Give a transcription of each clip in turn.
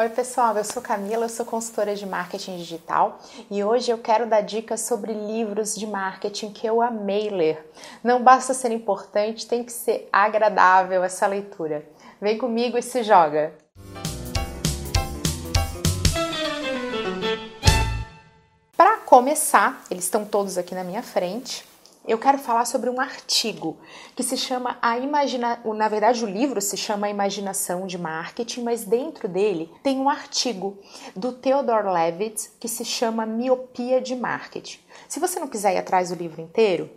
Oi, pessoal, eu sou Camila, eu sou consultora de marketing digital e hoje eu quero dar dicas sobre livros de marketing que eu amei ler. Não basta ser importante, tem que ser agradável essa leitura. Vem comigo e se joga! Para começar, eles estão todos aqui na minha frente eu quero falar sobre um artigo que se chama a imaginação. Na verdade, o livro se chama A Imaginação de Marketing, mas dentro dele tem um artigo do Theodore Levitt que se chama Miopia de Marketing. Se você não quiser ir atrás do livro inteiro,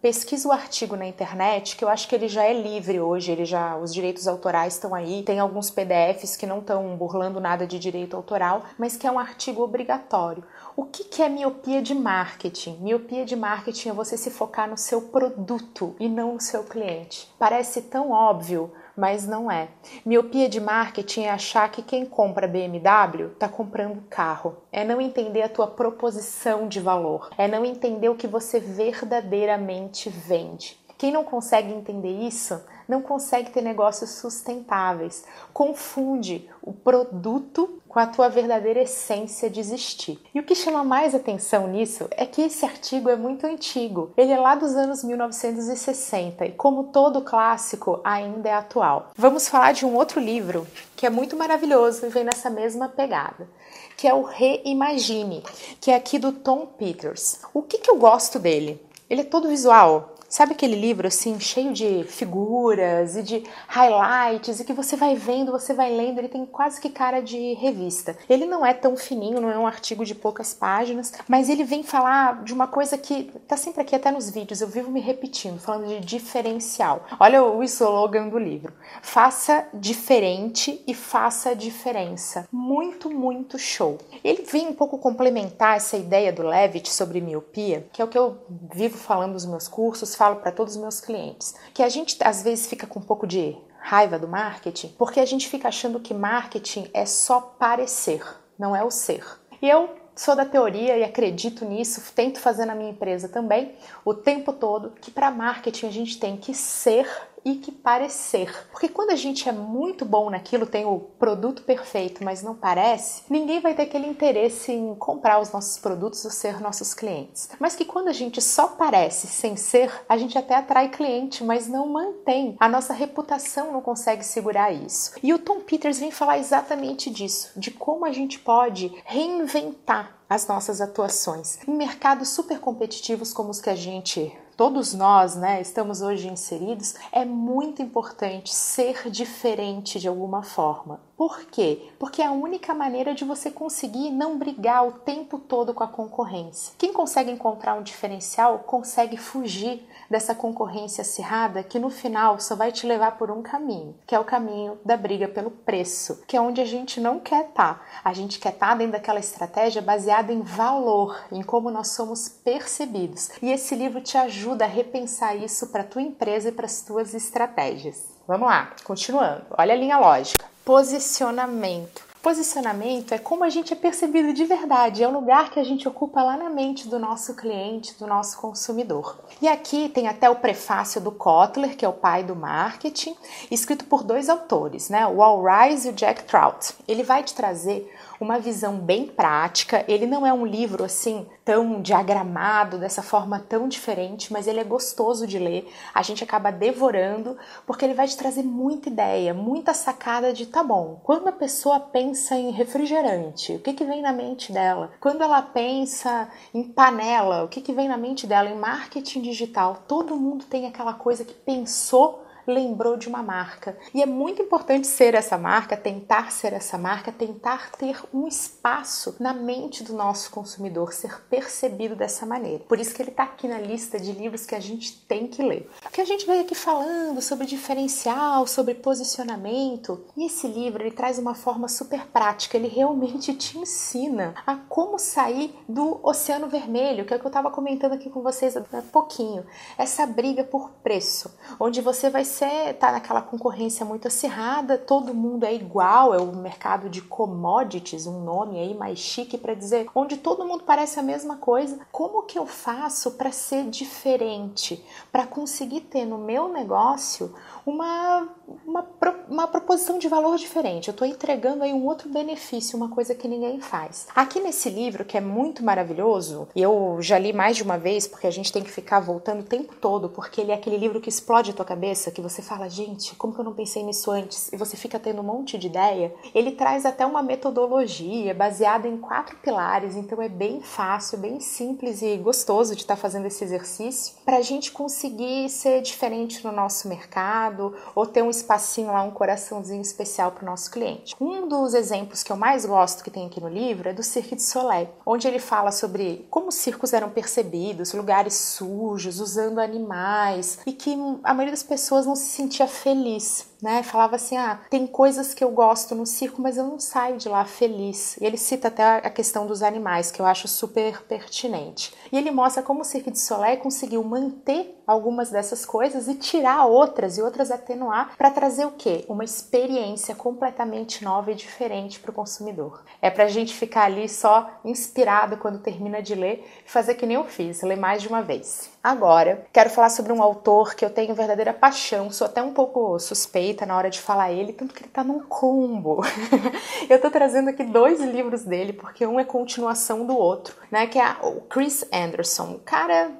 pesquisa o artigo na internet, que eu acho que ele já é livre hoje, ele já os direitos autorais estão aí, tem alguns PDFs que não estão burlando nada de direito autoral, mas que é um artigo obrigatório. O que, que é miopia de marketing? Miopia de marketing é você se focar no seu produto e não no seu cliente. Parece tão óbvio, mas não é. Miopia de marketing é achar que quem compra BMW está comprando carro. É não entender a tua proposição de valor. É não entender o que você verdadeiramente vende. Quem não consegue entender isso não consegue ter negócios sustentáveis. Confunde o produto com a tua verdadeira essência de existir. E o que chama mais atenção nisso é que esse artigo é muito antigo. Ele é lá dos anos 1960 e, como todo clássico, ainda é atual. Vamos falar de um outro livro que é muito maravilhoso e vem nessa mesma pegada, que é o Reimagine, que é aqui do Tom Peters. O que, que eu gosto dele? Ele é todo visual, Sabe aquele livro assim, cheio de figuras e de highlights e que você vai vendo, você vai lendo, ele tem quase que cara de revista. Ele não é tão fininho, não é um artigo de poucas páginas, mas ele vem falar de uma coisa que tá sempre aqui até nos vídeos, eu vivo me repetindo, falando de diferencial. Olha o slogan do livro. Faça diferente e faça diferença. Muito, muito show. Ele vem um pouco complementar essa ideia do Levitt sobre miopia, que é o que eu vivo falando nos meus cursos, falo para todos os meus clientes, que a gente às vezes fica com um pouco de raiva do marketing, porque a gente fica achando que marketing é só parecer, não é o ser. E eu sou da teoria e acredito nisso, tento fazer na minha empresa também, o tempo todo, que para marketing a gente tem que ser e que parecer. Porque quando a gente é muito bom naquilo, tem o produto perfeito, mas não parece, ninguém vai ter aquele interesse em comprar os nossos produtos ou ser nossos clientes. Mas que quando a gente só parece sem ser, a gente até atrai cliente, mas não mantém. A nossa reputação não consegue segurar isso. E o Tom Peters vem falar exatamente disso, de como a gente pode reinventar as nossas atuações em mercados super competitivos como os que a gente todos nós, né, estamos hoje inseridos, é muito importante ser diferente de alguma forma. Por quê? Porque é a única maneira de você conseguir não brigar o tempo todo com a concorrência. Quem consegue encontrar um diferencial consegue fugir dessa concorrência acirrada que no final só vai te levar por um caminho, que é o caminho da briga pelo preço, que é onde a gente não quer estar. Tá. A gente quer estar tá dentro daquela estratégia baseada em valor, em como nós somos percebidos. E esse livro te ajuda a repensar isso para tua empresa e para as tuas estratégias. Vamos lá, continuando. Olha a linha lógica. Posicionamento. Posicionamento é como a gente é percebido de verdade, é o lugar que a gente ocupa lá na mente do nosso cliente, do nosso consumidor. E aqui tem até o prefácio do Kotler, que é o pai do marketing, escrito por dois autores, né? O Al Rise e o Jack Trout. Ele vai te trazer uma visão bem prática. Ele não é um livro assim tão diagramado, dessa forma tão diferente, mas ele é gostoso de ler. A gente acaba devorando, porque ele vai te trazer muita ideia, muita sacada de tá bom. Quando a pessoa pensa em refrigerante, o que, que vem na mente dela? Quando ela pensa em panela, o que, que vem na mente dela? Em marketing digital, todo mundo tem aquela coisa que pensou lembrou de uma marca. E é muito importante ser essa marca, tentar ser essa marca, tentar ter um espaço na mente do nosso consumidor, ser percebido dessa maneira. Por isso que ele está aqui na lista de livros que a gente tem que ler. Porque a gente veio aqui falando sobre diferencial, sobre posicionamento, e esse livro ele traz uma forma super prática, ele realmente te ensina a como sair do oceano vermelho, que é o que eu estava comentando aqui com vocês há pouquinho. Essa briga por preço, onde você vai você está naquela concorrência muito acirrada, todo mundo é igual, é o mercado de commodities, um nome aí mais chique para dizer, onde todo mundo parece a mesma coisa. Como que eu faço para ser diferente, para conseguir ter no meu negócio uma, uma, uma proposição de valor diferente? Eu estou entregando aí um outro benefício, uma coisa que ninguém faz. Aqui nesse livro, que é muito maravilhoso, e eu já li mais de uma vez, porque a gente tem que ficar voltando o tempo todo, porque ele é aquele livro que explode a tua cabeça, que você fala, gente, como que eu não pensei nisso antes? E você fica tendo um monte de ideia. Ele traz até uma metodologia baseada em quatro pilares, então é bem fácil, bem simples e gostoso de estar fazendo esse exercício para a gente conseguir ser diferente no nosso mercado ou ter um espacinho lá, um coraçãozinho especial para o nosso cliente. Um dos exemplos que eu mais gosto que tem aqui no livro é do Cirque du Soleil, onde ele fala sobre como os circos eram percebidos, lugares sujos, usando animais e que a maioria das pessoas não se sentia feliz né? Falava assim: ah, tem coisas que eu gosto no circo, mas eu não saio de lá feliz. E ele cita até a questão dos animais, que eu acho super pertinente. E ele mostra como o Cirque du Soleil conseguiu manter algumas dessas coisas e tirar outras e outras atenuar para trazer o quê? Uma experiência completamente nova e diferente para o consumidor. É para a gente ficar ali só inspirado quando termina de ler e fazer que nem eu fiz, ler mais de uma vez. Agora, quero falar sobre um autor que eu tenho verdadeira paixão, sou até um pouco suspeita na hora de falar ele, tanto que ele tá num combo. eu tô trazendo aqui dois livros dele, porque um é continuação do outro, né? Que é o Chris Anderson. Cara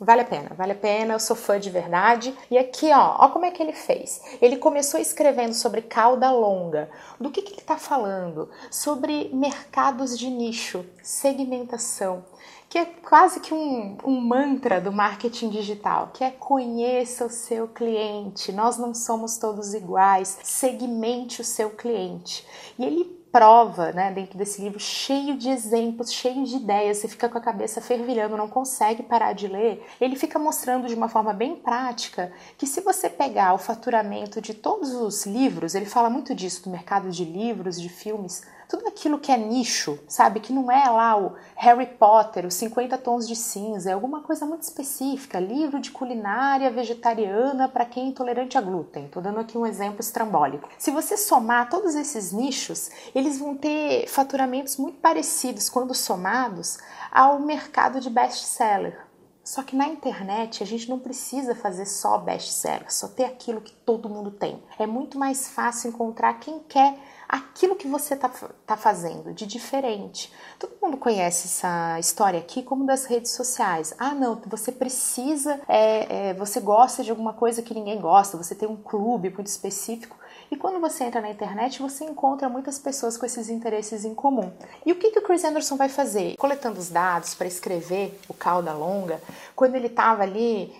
Vale a pena, vale a pena, eu sou fã de verdade. E aqui, ó, ó como é que ele fez. Ele começou escrevendo sobre cauda longa. Do que, que ele está falando? Sobre mercados de nicho, segmentação, que é quase que um, um mantra do marketing digital, que é conheça o seu cliente. Nós não somos todos iguais, segmente o seu cliente. E ele prova, né, dentro desse livro, cheio de exemplos, cheio de ideias, você fica com a cabeça fervilhando, não consegue parar de ler. Ele fica mostrando de uma forma bem prática que se você pegar o faturamento de todos os livros, ele fala muito disso do mercado de livros, de filmes, tudo aquilo que é nicho, sabe? Que não é lá o Harry Potter, os 50 tons de cinza, é alguma coisa muito específica, livro de culinária vegetariana para quem é intolerante a glúten. Tô dando aqui um exemplo estrambólico. Se você somar todos esses nichos, eles vão ter faturamentos muito parecidos quando somados ao mercado de best-seller. Só que na internet a gente não precisa fazer só best-seller, só ter aquilo que todo mundo tem. É muito mais fácil encontrar quem quer aquilo que você está tá fazendo de diferente. Todo mundo conhece essa história aqui como das redes sociais. Ah, não, você precisa, é, é, você gosta de alguma coisa que ninguém gosta, você tem um clube muito específico. E quando você entra na internet, você encontra muitas pessoas com esses interesses em comum. E o que, que o Chris Anderson vai fazer? Coletando os dados para escrever o Cauda Longa, quando ele estava ali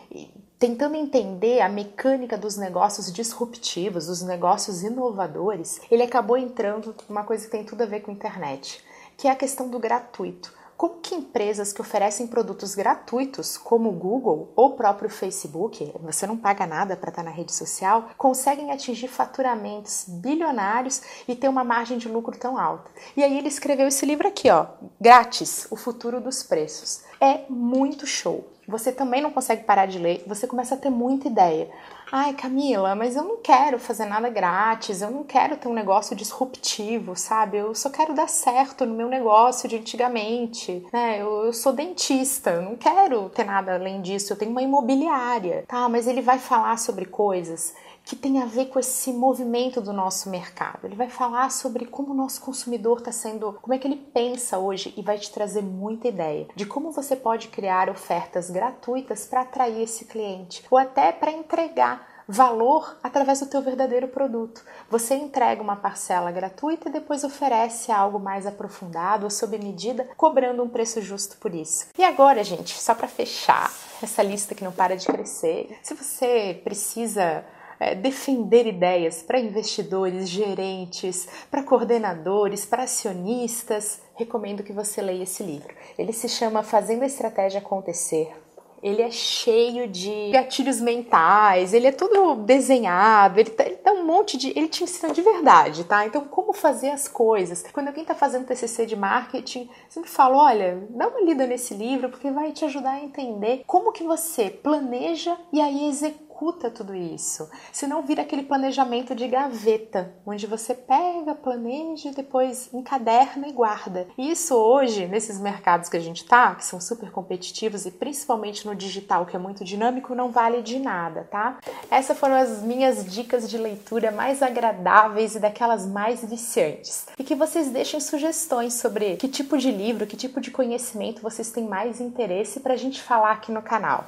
tentando entender a mecânica dos negócios disruptivos, dos negócios inovadores, ele acabou entrando numa coisa que tem tudo a ver com a internet, que é a questão do gratuito. Como que empresas que oferecem produtos gratuitos, como o Google ou o próprio Facebook, você não paga nada para estar na rede social, conseguem atingir faturamentos bilionários e ter uma margem de lucro tão alta? E aí ele escreveu esse livro aqui, ó, Grátis, o futuro dos preços. É muito show. Você também não consegue parar de ler, você começa a ter muita ideia. Ai, Camila, mas eu não quero fazer nada grátis, eu não quero ter um negócio disruptivo, sabe? Eu só quero dar certo no meu negócio de antigamente, né? Eu, eu sou dentista, eu não quero ter nada além disso, eu tenho uma imobiliária, tá? Mas ele vai falar sobre coisas que tem a ver com esse movimento do nosso mercado. Ele vai falar sobre como o nosso consumidor está sendo, como é que ele pensa hoje e vai te trazer muita ideia de como você pode criar ofertas gratuitas para atrair esse cliente ou até para entregar valor através do teu verdadeiro produto. Você entrega uma parcela gratuita e depois oferece algo mais aprofundado ou sob medida, cobrando um preço justo por isso. E agora, gente, só para fechar essa lista que não para de crescer, se você precisa é, defender ideias para investidores, gerentes, para coordenadores, para acionistas, recomendo que você leia esse livro. Ele se chama Fazendo a Estratégia Acontecer. Ele é cheio de gatilhos mentais, ele é tudo desenhado, ele, tá, ele dá um monte de. Ele te ensina de verdade, tá? Então, como fazer as coisas. Quando alguém está fazendo TCC de marketing, sempre falo: olha, dá uma lida nesse livro, porque vai te ajudar a entender como que você planeja e aí executa executa tudo isso. Senão vira aquele planejamento de gaveta, onde você pega, planeja e depois encaderna e guarda. Isso hoje, nesses mercados que a gente tá, que são super competitivos e principalmente no digital, que é muito dinâmico, não vale de nada, tá? Essas foram as minhas dicas de leitura mais agradáveis e daquelas mais viciantes. E que vocês deixem sugestões sobre que tipo de livro, que tipo de conhecimento vocês têm mais interesse para a gente falar aqui no canal.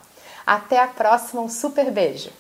Até a próxima, um super beijo!